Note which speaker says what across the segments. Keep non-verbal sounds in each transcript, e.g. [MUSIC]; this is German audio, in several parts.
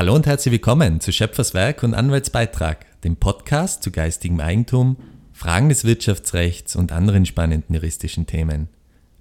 Speaker 1: Hallo und herzlich willkommen zu Schöpferswerk und Anwaltsbeitrag, dem Podcast zu geistigem Eigentum, Fragen des Wirtschaftsrechts und anderen spannenden juristischen Themen.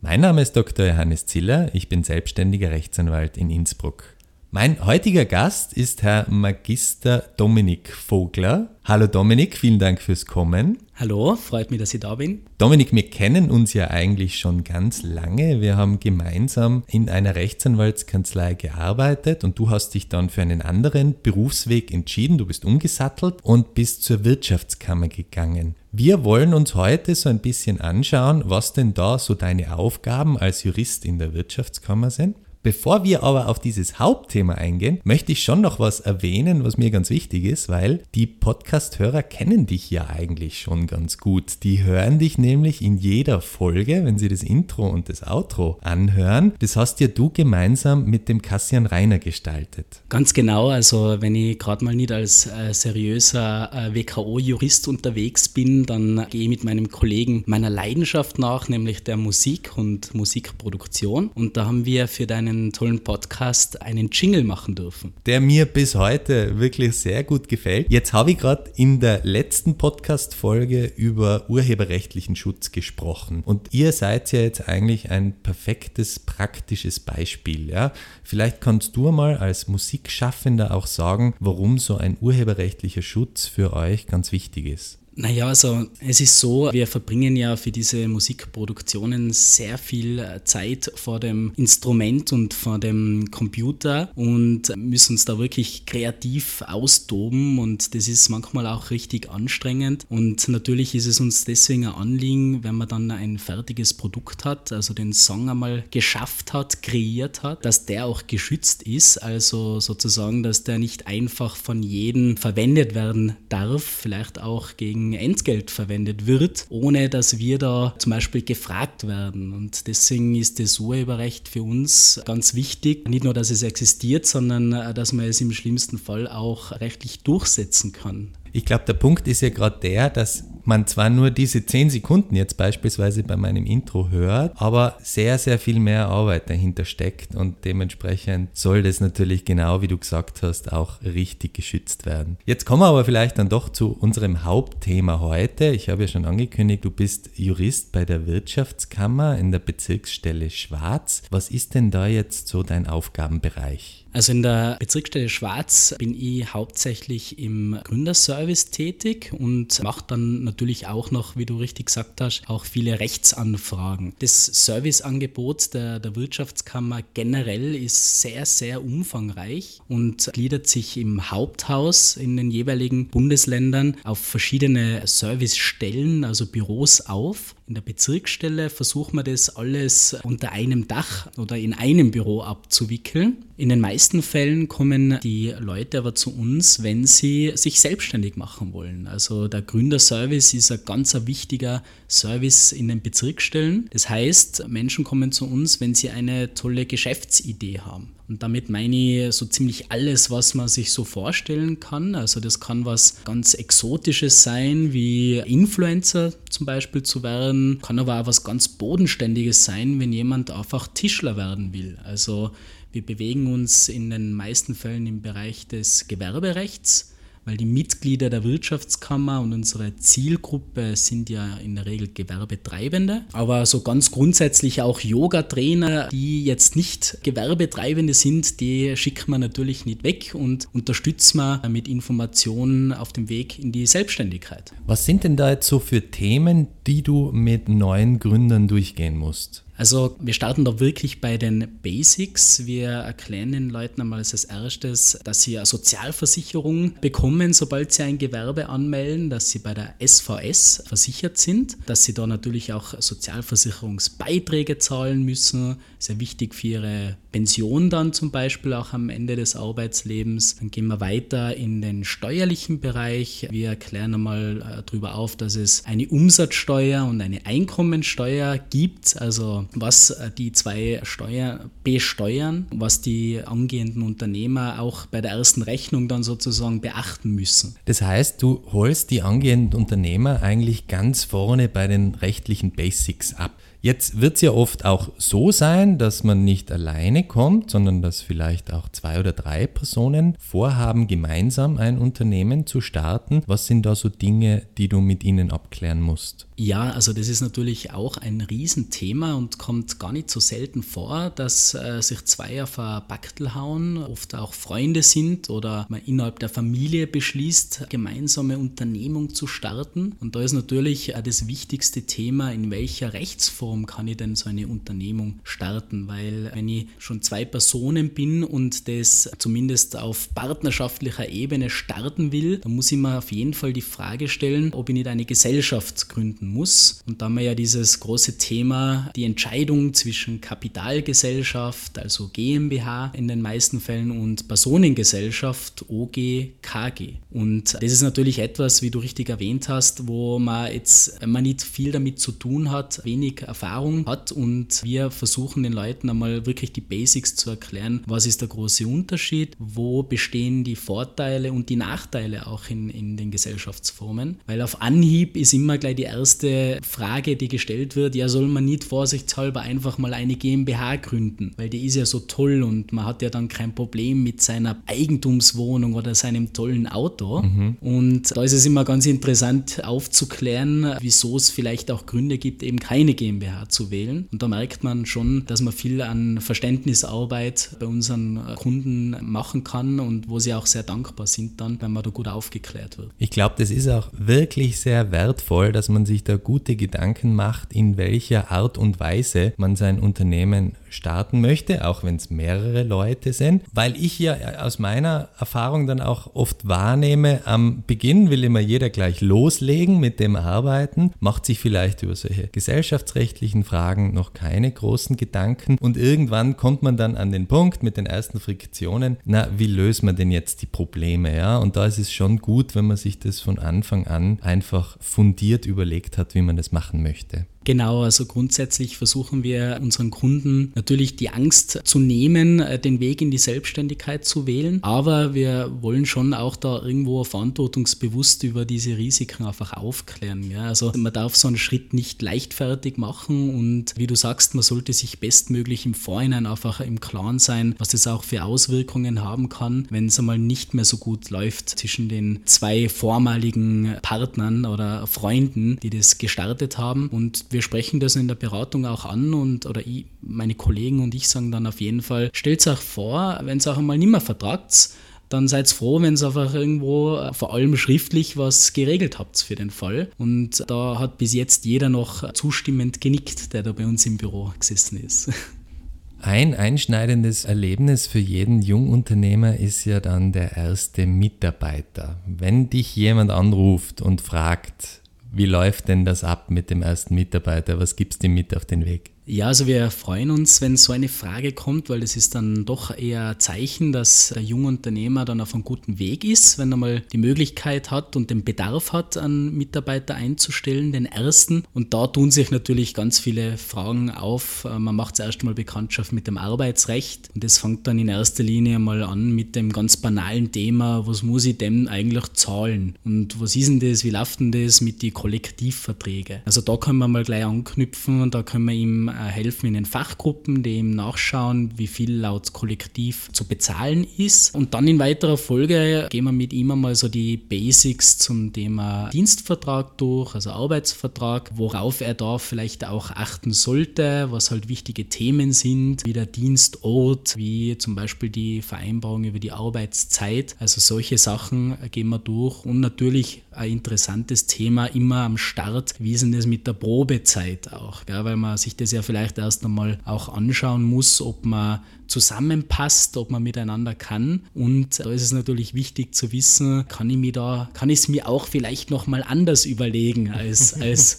Speaker 1: Mein Name ist Dr. Johannes Ziller, ich bin selbstständiger Rechtsanwalt in Innsbruck. Mein heutiger Gast ist Herr Magister Dominik Vogler. Hallo Dominik, vielen Dank fürs Kommen.
Speaker 2: Hallo, freut mich, dass ich da bin.
Speaker 1: Dominik, wir kennen uns ja eigentlich schon ganz lange. Wir haben gemeinsam in einer Rechtsanwaltskanzlei gearbeitet und du hast dich dann für einen anderen Berufsweg entschieden. Du bist umgesattelt und bist zur Wirtschaftskammer gegangen. Wir wollen uns heute so ein bisschen anschauen, was denn da so deine Aufgaben als Jurist in der Wirtschaftskammer sind. Bevor wir aber auf dieses Hauptthema eingehen, möchte ich schon noch was erwähnen, was mir ganz wichtig ist, weil die Podcast-Hörer kennen dich ja eigentlich schon ganz gut. Die hören dich nämlich in jeder Folge, wenn sie das Intro und das Outro anhören. Das hast ja du gemeinsam mit dem Kassian Reiner gestaltet.
Speaker 2: Ganz genau, also wenn ich gerade mal nicht als äh, seriöser äh, WKO-Jurist unterwegs bin, dann gehe ich mit meinem Kollegen meiner Leidenschaft nach, nämlich der Musik und Musikproduktion. Und da haben wir für deinen einen tollen Podcast einen Jingle machen dürfen.
Speaker 1: Der mir bis heute wirklich sehr gut gefällt. Jetzt habe ich gerade in der letzten Podcast-Folge über urheberrechtlichen Schutz gesprochen. Und ihr seid ja jetzt eigentlich ein perfektes, praktisches Beispiel. Ja? Vielleicht kannst du mal als Musikschaffender auch sagen, warum so ein urheberrechtlicher Schutz für euch ganz wichtig ist.
Speaker 2: Naja, also es ist so, wir verbringen ja für diese Musikproduktionen sehr viel äh, Zeit vor dem Instrument und vor dem Computer und müssen uns da wirklich kreativ austoben und das ist manchmal auch richtig anstrengend. Und natürlich ist es uns deswegen ein Anliegen, wenn man dann ein fertiges Produkt hat, also den Song einmal geschafft hat, kreiert hat, dass der auch geschützt ist, also sozusagen, dass der nicht einfach von jedem verwendet werden darf, vielleicht auch gegen Entgelt verwendet wird, ohne dass wir da zum Beispiel gefragt werden. Und deswegen ist das Urheberrecht für uns ganz wichtig. Nicht nur, dass es existiert, sondern äh, dass man es im schlimmsten Fall auch rechtlich durchsetzen kann.
Speaker 1: Ich glaube, der Punkt ist ja gerade der, dass man zwar nur diese 10 Sekunden jetzt beispielsweise bei meinem Intro hört, aber sehr, sehr viel mehr Arbeit dahinter steckt und dementsprechend soll das natürlich genau wie du gesagt hast auch richtig geschützt werden. Jetzt kommen wir aber vielleicht dann doch zu unserem Hauptthema heute. Ich habe ja schon angekündigt, du bist Jurist bei der Wirtschaftskammer in der Bezirksstelle Schwarz. Was ist denn da jetzt so dein Aufgabenbereich?
Speaker 2: Also in der Bezirksstelle Schwarz bin ich hauptsächlich im Gründerservice tätig und mache dann natürlich auch noch, wie du richtig gesagt hast, auch viele Rechtsanfragen. Das Serviceangebot der, der Wirtschaftskammer generell ist sehr, sehr umfangreich und gliedert sich im Haupthaus in den jeweiligen Bundesländern auf verschiedene Servicestellen, also Büros auf. In der Bezirksstelle versuchen wir das alles unter einem Dach oder in einem Büro abzuwickeln. In den meisten Fällen kommen die Leute aber zu uns, wenn sie sich selbstständig machen wollen. Also der Gründerservice ist ein ganz wichtiger Service in den Bezirksstellen. Das heißt, Menschen kommen zu uns, wenn sie eine tolle Geschäftsidee haben. Und damit meine ich so ziemlich alles, was man sich so vorstellen kann. Also das kann was ganz Exotisches sein, wie Influencer zum Beispiel zu werden, kann aber auch was ganz Bodenständiges sein, wenn jemand einfach Tischler werden will. Also wir bewegen uns in den meisten Fällen im Bereich des Gewerberechts weil die Mitglieder der Wirtschaftskammer und unsere Zielgruppe sind ja in der Regel Gewerbetreibende, aber so ganz grundsätzlich auch Yoga-Trainer, die jetzt nicht Gewerbetreibende sind, die schicken wir natürlich nicht weg und unterstützen wir mit Informationen auf dem Weg in die Selbstständigkeit.
Speaker 1: Was sind denn da jetzt so für Themen, die du mit neuen Gründern durchgehen musst?
Speaker 2: Also wir starten da wirklich bei den Basics. Wir erklären den Leuten einmal als erstes, dass sie eine Sozialversicherung bekommen, sobald sie ein Gewerbe anmelden, dass sie bei der SVS versichert sind, dass sie da natürlich auch Sozialversicherungsbeiträge zahlen müssen. Sehr wichtig für ihre Pension dann zum Beispiel auch am Ende des Arbeitslebens. Dann gehen wir weiter in den steuerlichen Bereich. Wir erklären einmal äh, darüber auf, dass es eine Umsatzsteuer und eine Einkommensteuer gibt. Also was äh, die zwei Steuer besteuern, was die angehenden Unternehmer auch bei der ersten Rechnung dann sozusagen beachten müssen.
Speaker 1: Das heißt, du holst die angehenden Unternehmer eigentlich ganz vorne bei den rechtlichen Basics ab. Jetzt wird es ja oft auch so sein, dass man nicht alleine kommt, sondern dass vielleicht auch zwei oder drei Personen vorhaben, gemeinsam ein Unternehmen zu starten. Was sind da so Dinge, die du mit ihnen abklären musst?
Speaker 2: Ja, also das ist natürlich auch ein Riesenthema und kommt gar nicht so selten vor, dass äh, sich zwei auf ein Backtel hauen, oft auch Freunde sind oder man innerhalb der Familie beschließt, gemeinsame Unternehmung zu starten. Und da ist natürlich äh, das wichtigste Thema, in welcher Rechtsform kann ich denn so eine Unternehmung starten, weil wenn ich schon zwei Personen bin und das zumindest auf partnerschaftlicher Ebene starten will, dann muss ich mir auf jeden Fall die Frage stellen, ob ich nicht eine Gesellschaft gründen muss. Und da haben wir ja dieses große Thema, die Entscheidung zwischen Kapitalgesellschaft, also GmbH in den meisten Fällen, und Personengesellschaft, OG, KG. Und das ist natürlich etwas, wie du richtig erwähnt hast, wo man jetzt, wenn man nicht viel damit zu tun hat, wenig Erfahrung hat und wir versuchen den Leuten einmal wirklich die Basics zu erklären, was ist der große Unterschied, wo bestehen die Vorteile und die Nachteile auch in, in den Gesellschaftsformen. Weil auf Anhieb ist immer gleich die erste erste Frage, die gestellt wird, ja, soll man nicht vorsichtshalber einfach mal eine GmbH gründen, weil die ist ja so toll und man hat ja dann kein Problem mit seiner Eigentumswohnung oder seinem tollen Auto. Mhm. Und da ist es immer ganz interessant aufzuklären, wieso es vielleicht auch Gründe gibt, eben keine GmbH zu wählen. Und da merkt man schon, dass man viel an Verständnisarbeit bei unseren Kunden machen kann und wo sie auch sehr dankbar sind dann, wenn man da gut aufgeklärt wird.
Speaker 1: Ich glaube, das ist auch wirklich sehr wertvoll, dass man sich da gute Gedanken macht, in welcher Art und Weise man sein Unternehmen starten möchte, auch wenn es mehrere Leute sind, weil ich ja aus meiner Erfahrung dann auch oft wahrnehme, am Beginn will immer jeder gleich loslegen mit dem Arbeiten, macht sich vielleicht über solche gesellschaftsrechtlichen Fragen noch keine großen Gedanken und irgendwann kommt man dann an den Punkt mit den ersten Friktionen, na, wie löst man denn jetzt die Probleme, ja? Und da ist es schon gut, wenn man sich das von Anfang an einfach fundiert überlegt hat, wie man das machen möchte.
Speaker 2: Genau, also grundsätzlich versuchen wir unseren Kunden natürlich die Angst zu nehmen, äh, den Weg in die Selbstständigkeit zu wählen. Aber wir wollen schon auch da irgendwo verantwortungsbewusst über diese Risiken einfach aufklären. Ja? Also man darf so einen Schritt nicht leichtfertig machen und wie du sagst, man sollte sich bestmöglich im Vorhinein einfach im Klaren sein, was das auch für Auswirkungen haben kann, wenn es einmal nicht mehr so gut läuft zwischen den zwei vormaligen Partnern oder Freunden, die das gestartet haben. Und wir sprechen das in der Beratung auch an und oder ich, meine Kollegen und ich sagen dann auf jeden Fall, stellt euch vor, wenn es auch einmal nicht mehr vertragt, dann seid froh, wenn ihr einfach irgendwo äh, vor allem schriftlich was geregelt habt für den Fall. Und da hat bis jetzt jeder noch zustimmend genickt, der da bei uns im Büro gesessen ist. [LAUGHS]
Speaker 1: Ein einschneidendes Erlebnis für jeden Jungunternehmer ist ja dann der erste Mitarbeiter. Wenn dich jemand anruft und fragt, wie läuft denn das ab mit dem ersten Mitarbeiter? Was gibst du ihm mit auf den Weg?
Speaker 2: Ja, also wir freuen uns, wenn so eine Frage kommt, weil das ist dann doch eher ein Zeichen, dass der junge Unternehmer dann auf einem guten Weg ist, wenn er mal die Möglichkeit hat und den Bedarf hat, einen Mitarbeiter einzustellen, den ersten. Und da tun sich natürlich ganz viele Fragen auf. Äh, man macht zuerst mal Bekanntschaft mit dem Arbeitsrecht und das fängt dann in erster Linie mal an mit dem ganz banalen Thema, was muss ich denn eigentlich zahlen? Und was ist denn das, wie läuft denn das mit den Kollektivverträgen? Also da können wir mal gleich anknüpfen und da können wir ihm helfen in den Fachgruppen, dem nachschauen, wie viel laut Kollektiv zu bezahlen ist. Und dann in weiterer Folge gehen wir mit ihm einmal so die Basics zum Thema Dienstvertrag durch, also Arbeitsvertrag, worauf er da vielleicht auch achten sollte, was halt wichtige Themen sind, wie der Dienstort, wie zum Beispiel die Vereinbarung über die Arbeitszeit. Also solche Sachen gehen wir durch und natürlich ein interessantes Thema immer am Start, wie ist denn das mit der Probezeit auch, ja, weil man sich das ja vielleicht erst einmal auch anschauen muss, ob man zusammenpasst, ob man miteinander kann. Und da ist es natürlich wichtig zu wissen, kann ich mir da, kann ich es mir auch vielleicht nochmal anders überlegen als, [LAUGHS] als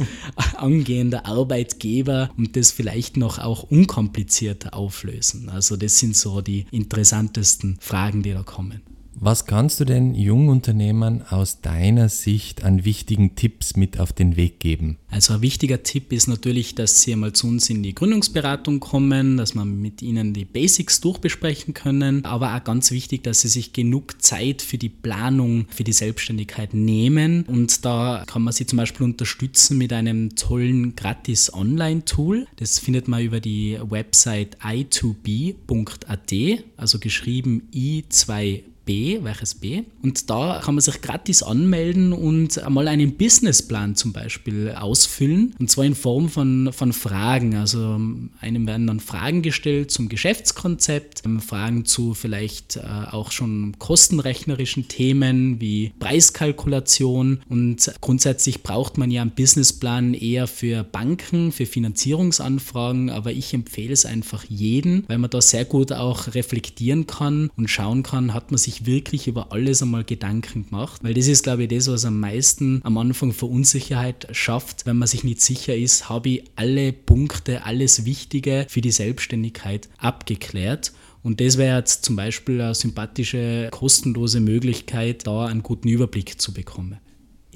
Speaker 2: angehender Arbeitgeber und das vielleicht noch auch unkomplizierter auflösen. Also das sind so die interessantesten Fragen, die da kommen.
Speaker 1: Was kannst du denn Jungunternehmern aus deiner Sicht an wichtigen Tipps mit auf den Weg geben?
Speaker 2: Also ein wichtiger Tipp ist natürlich, dass sie einmal zu uns in die Gründungsberatung kommen, dass wir mit ihnen die Basics durchbesprechen können, aber auch ganz wichtig, dass sie sich genug Zeit für die Planung, für die Selbstständigkeit nehmen und da kann man sie zum Beispiel unterstützen mit einem tollen gratis Online-Tool. Das findet man über die Website i2b.at, also geschrieben i2b B, welches B. Und da kann man sich gratis anmelden und einmal einen Businessplan zum Beispiel ausfüllen. Und zwar in Form von, von Fragen. Also einem werden dann Fragen gestellt zum Geschäftskonzept, ähm, Fragen zu vielleicht äh, auch schon kostenrechnerischen Themen wie Preiskalkulation. Und grundsätzlich braucht man ja einen Businessplan eher für Banken, für Finanzierungsanfragen, aber ich empfehle es einfach jeden, weil man da sehr gut auch reflektieren kann und schauen kann, hat man sich sich wirklich über alles einmal Gedanken gemacht, weil das ist, glaube ich, das, was am meisten am Anfang für Unsicherheit schafft, wenn man sich nicht sicher ist, habe ich alle Punkte, alles Wichtige für die Selbstständigkeit abgeklärt. Und das wäre jetzt zum Beispiel eine sympathische, kostenlose Möglichkeit, da einen guten Überblick zu bekommen.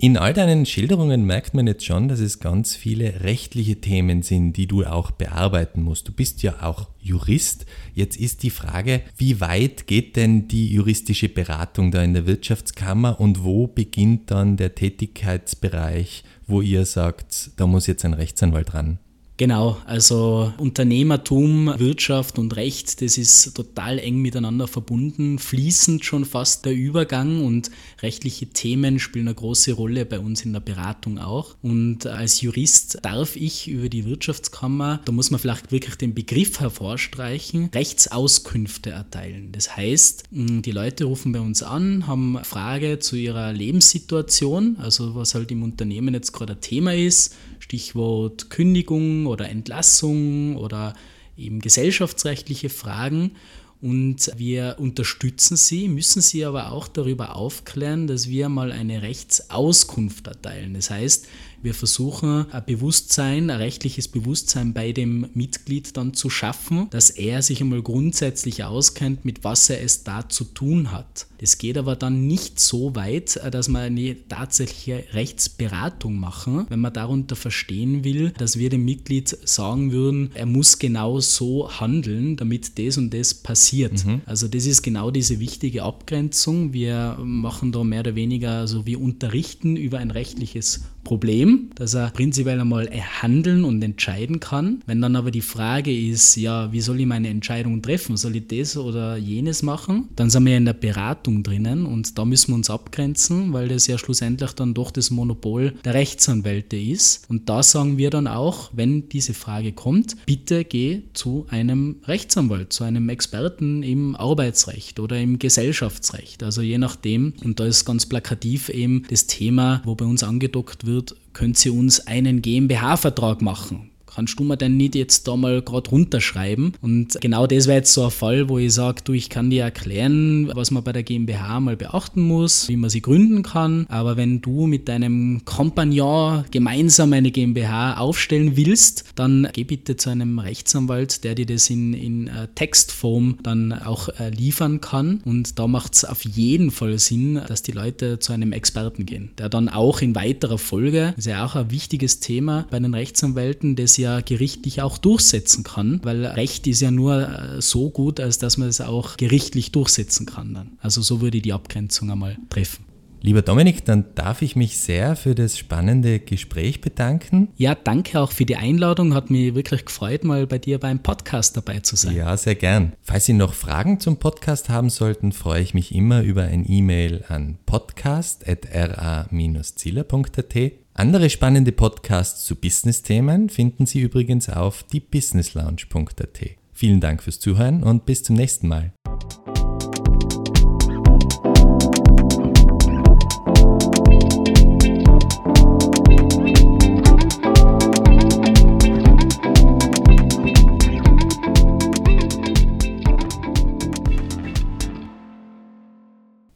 Speaker 1: In all deinen Schilderungen merkt man jetzt schon, dass es ganz viele rechtliche Themen sind, die du auch bearbeiten musst. Du bist ja auch Jurist. Jetzt ist die Frage, wie weit geht denn die juristische Beratung da in der Wirtschaftskammer und wo beginnt dann der Tätigkeitsbereich, wo ihr sagt, da muss jetzt ein Rechtsanwalt ran?
Speaker 2: Genau, also Unternehmertum, Wirtschaft und Recht, das ist total eng miteinander verbunden, fließend schon fast der Übergang und rechtliche Themen spielen eine große Rolle bei uns in der Beratung auch. Und als Jurist darf ich über die Wirtschaftskammer, da muss man vielleicht wirklich den Begriff hervorstreichen, Rechtsauskünfte erteilen. Das heißt, die Leute rufen bei uns an, haben eine Frage zu ihrer Lebenssituation, also was halt im Unternehmen jetzt gerade ein Thema ist, Stichwort Kündigung oder Entlassung oder eben gesellschaftsrechtliche Fragen. Und wir unterstützen sie, müssen sie aber auch darüber aufklären, dass wir mal eine Rechtsauskunft erteilen. Das heißt, wir versuchen ein Bewusstsein, ein rechtliches Bewusstsein bei dem Mitglied dann zu schaffen, dass er sich einmal grundsätzlich auskennt, mit was er es da zu tun hat. Das geht aber dann nicht so weit, dass wir eine tatsächliche Rechtsberatung machen, wenn man darunter verstehen will, dass wir dem Mitglied sagen würden, er muss genau so handeln, damit das und das passiert. Mhm. Also das ist genau diese wichtige Abgrenzung. Wir machen da mehr oder weniger, also wir unterrichten über ein rechtliches Problem, dass er prinzipiell einmal handeln und entscheiden kann. Wenn dann aber die Frage ist, ja, wie soll ich meine Entscheidung treffen? Soll ich das oder jenes machen? Dann sind wir in der Beratung drinnen und da müssen wir uns abgrenzen, weil das ja schlussendlich dann doch das Monopol der Rechtsanwälte ist. Und da sagen wir dann auch, wenn diese Frage kommt, bitte geh zu einem Rechtsanwalt, zu einem Experten im Arbeitsrecht oder im Gesellschaftsrecht. Also je nachdem. Und da ist ganz plakativ eben das Thema, wo bei uns angedockt wird, könnt ihr uns einen GmbH-Vertrag machen kannst du mir denn nicht jetzt da mal gerade runterschreiben? Und genau das wäre jetzt so ein Fall, wo ich sage, du, ich kann dir erklären, was man bei der GmbH mal beachten muss, wie man sie gründen kann. Aber wenn du mit deinem Kompagnon gemeinsam eine GmbH aufstellen willst, dann geh bitte zu einem Rechtsanwalt, der dir das in, in äh, Textform dann auch äh, liefern kann. Und da macht es auf jeden Fall Sinn, dass die Leute zu einem Experten gehen, der dann auch in weiterer Folge, das ist ja auch ein wichtiges Thema bei den Rechtsanwälten, das ja gerichtlich auch durchsetzen kann, weil Recht ist ja nur äh, so gut, als dass man es auch gerichtlich durchsetzen kann dann. Also so würde ich die Abgrenzung einmal treffen.
Speaker 1: Lieber Dominik, dann darf ich mich sehr für das spannende Gespräch bedanken.
Speaker 2: Ja, danke auch für die Einladung. Hat mich wirklich gefreut, mal bei dir beim Podcast dabei zu sein.
Speaker 1: Ja, sehr gern. Falls Sie noch Fragen zum Podcast haben sollten, freue ich mich immer über ein E-Mail an podcast.ra-zieler.at. Andere spannende Podcasts zu Business-Themen finden Sie übrigens auf diebusinesslounge.at. Vielen Dank fürs Zuhören und bis zum nächsten Mal.